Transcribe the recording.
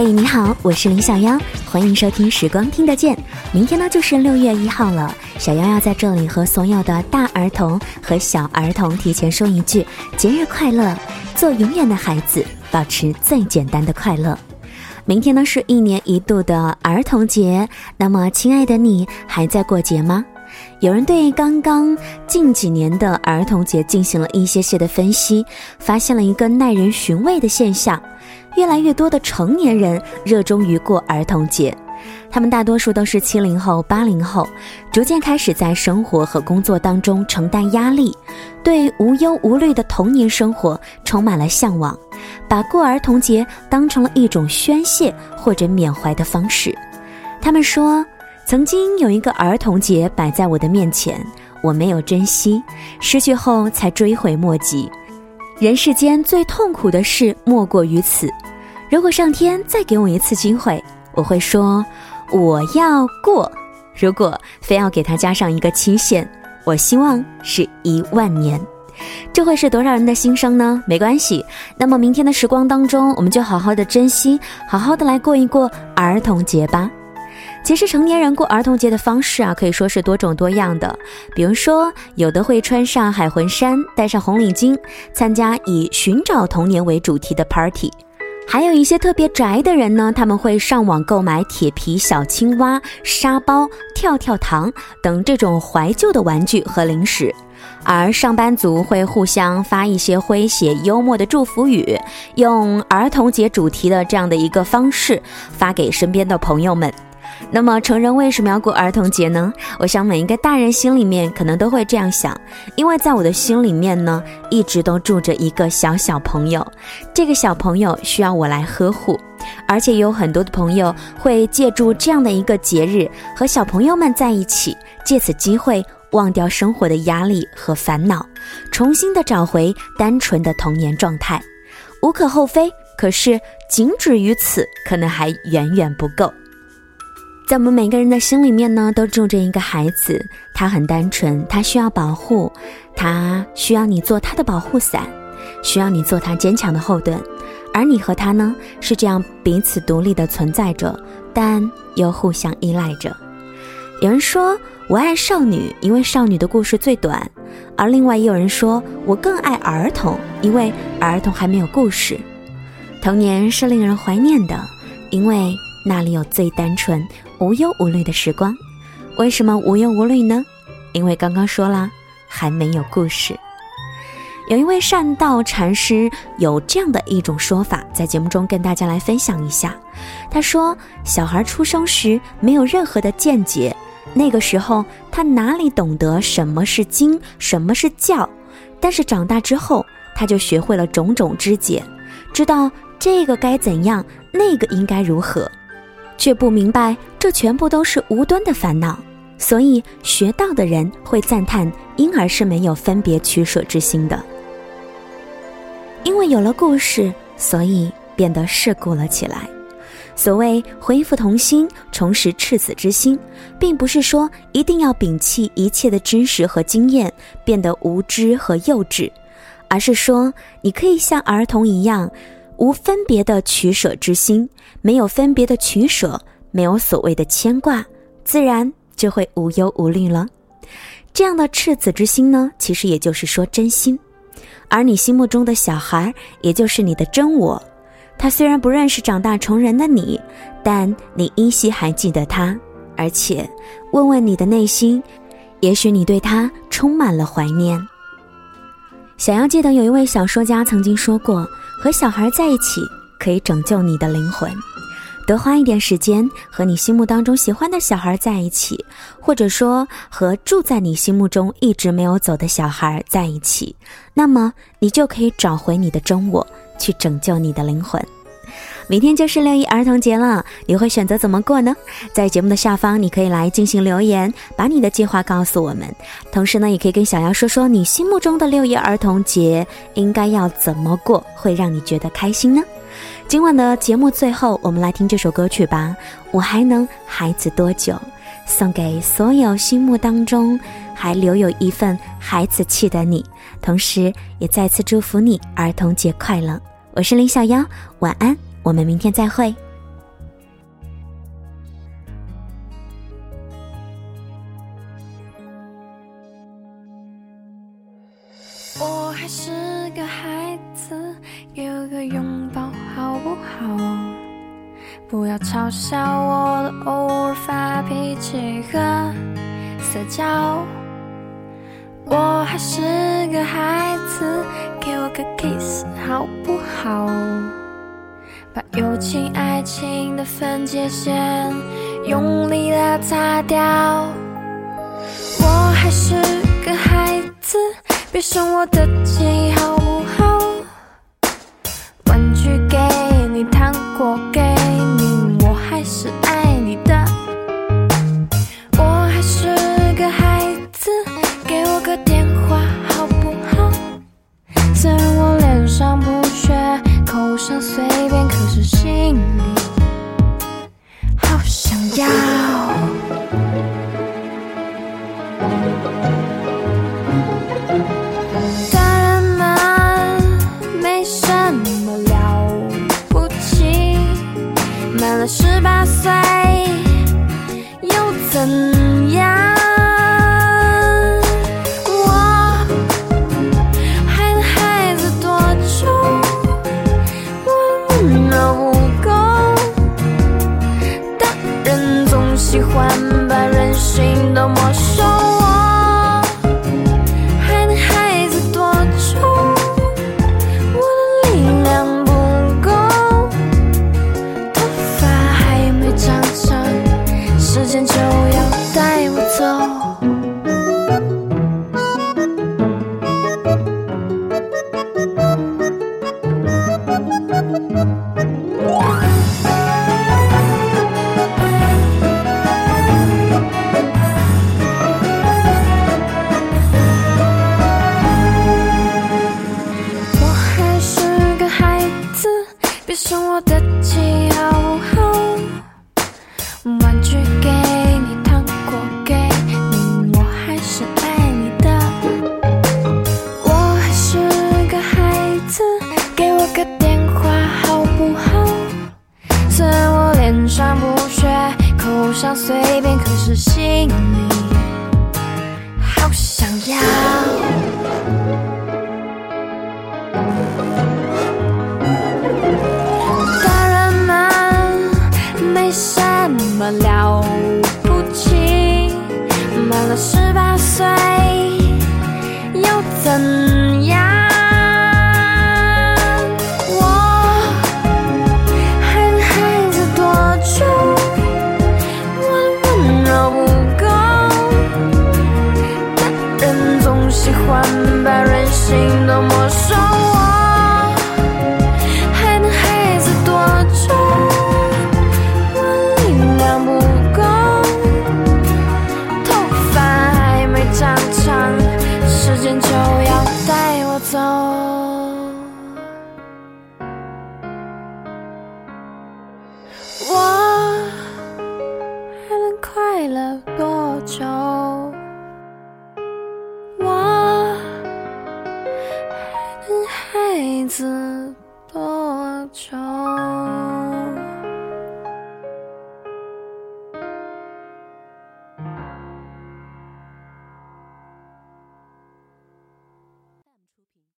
嘿，你好，我是林小妖，欢迎收听《时光听得见》。明天呢就是六月一号了，小妖要在这里和所有的大儿童和小儿童提前说一句节日快乐！做永远的孩子，保持最简单的快乐。明天呢是一年一度的儿童节，那么亲爱的你还在过节吗？有人对刚刚近几年的儿童节进行了一些些的分析，发现了一个耐人寻味的现象：越来越多的成年人热衷于过儿童节。他们大多数都是七零后、八零后，逐渐开始在生活和工作当中承担压力，对无忧无虑的童年生活充满了向往，把过儿童节当成了一种宣泄或者缅怀的方式。他们说，曾经有一个儿童节摆在我的面前，我没有珍惜，失去后才追悔莫及。人世间最痛苦的事莫过于此。如果上天再给我一次机会，我会说。我要过，如果非要给他加上一个期限，我希望是一万年，这会是多少人的心声呢？没关系，那么明天的时光当中，我们就好好的珍惜，好好的来过一过儿童节吧。其实成年人过儿童节的方式啊，可以说是多种多样的。比如说，有的会穿上海魂衫，戴上红领巾，参加以寻找童年为主题的 party。还有一些特别宅的人呢，他们会上网购买铁皮小青蛙、沙包、跳跳糖等这种怀旧的玩具和零食，而上班族会互相发一些诙谐幽默的祝福语，用儿童节主题的这样的一个方式发给身边的朋友们。那么成人为什么要过儿童节呢？我想每一个大人心里面可能都会这样想，因为在我的心里面呢，一直都住着一个小小朋友，这个小朋友需要我来呵护，而且有很多的朋友会借助这样的一个节日和小朋友们在一起，借此机会忘掉生活的压力和烦恼，重新的找回单纯的童年状态，无可厚非。可是仅止于此，可能还远远不够。在我们每个人的心里面呢，都住着一个孩子，他很单纯，他需要保护，他需要你做他的保护伞，需要你做他坚强的后盾，而你和他呢，是这样彼此独立的存在着，但又互相依赖着。有人说我爱少女，因为少女的故事最短，而另外也有人说我更爱儿童，因为儿童还没有故事。童年是令人怀念的，因为那里有最单纯。无忧无虑的时光，为什么无忧无虑呢？因为刚刚说了，还没有故事。有一位善道禅师有这样的一种说法，在节目中跟大家来分享一下。他说，小孩出生时没有任何的见解，那个时候他哪里懂得什么是经，什么是教？但是长大之后，他就学会了种种知解，知道这个该怎样，那个应该如何。却不明白，这全部都是无端的烦恼，所以学道的人会赞叹婴儿是没有分别取舍之心的。因为有了故事，所以变得世故了起来。所谓恢复童心，重拾赤子之心，并不是说一定要摒弃一切的知识和经验，变得无知和幼稚，而是说你可以像儿童一样。无分别的取舍之心，没有分别的取舍，没有所谓的牵挂，自然就会无忧无虑了。这样的赤子之心呢，其实也就是说真心。而你心目中的小孩，也就是你的真我，他虽然不认识长大成人的你，但你依稀还记得他。而且，问问你的内心，也许你对他充满了怀念。想要记得有一位小说家曾经说过。和小孩在一起可以拯救你的灵魂，多花一点时间和你心目当中喜欢的小孩在一起，或者说和住在你心目中一直没有走的小孩在一起，那么你就可以找回你的真我，去拯救你的灵魂。明天就是六一儿童节了，你会选择怎么过呢？在节目的下方，你可以来进行留言，把你的计划告诉我们。同时呢，也可以跟小妖说说你心目中的六一儿童节应该要怎么过，会让你觉得开心呢？今晚的节目最后，我们来听这首歌曲吧。我还能孩子多久？送给所有心目当中还留有一份孩子气的你，同时也再次祝福你儿童节快乐。我是林小妖，晚安。我们明天再会。我还是个孩子给我个拥抱好不好不要嘲笑我的偶尔发脾气和撒娇我还是个孩子给我个 kiss 好不好？友情、爱情的分界线用力的擦掉。我还是个孩子，别生我的气好不好？玩具给你，糖果给你，我还是大人们没什么了不起。满了十八岁又怎的情，好不好？玩具给你，糖果给你，我还是爱你的。我还是个孩子，给我个电话好不好？虽然我脸上不学，口上随便，可是心里好想要。满了十八岁。死多久？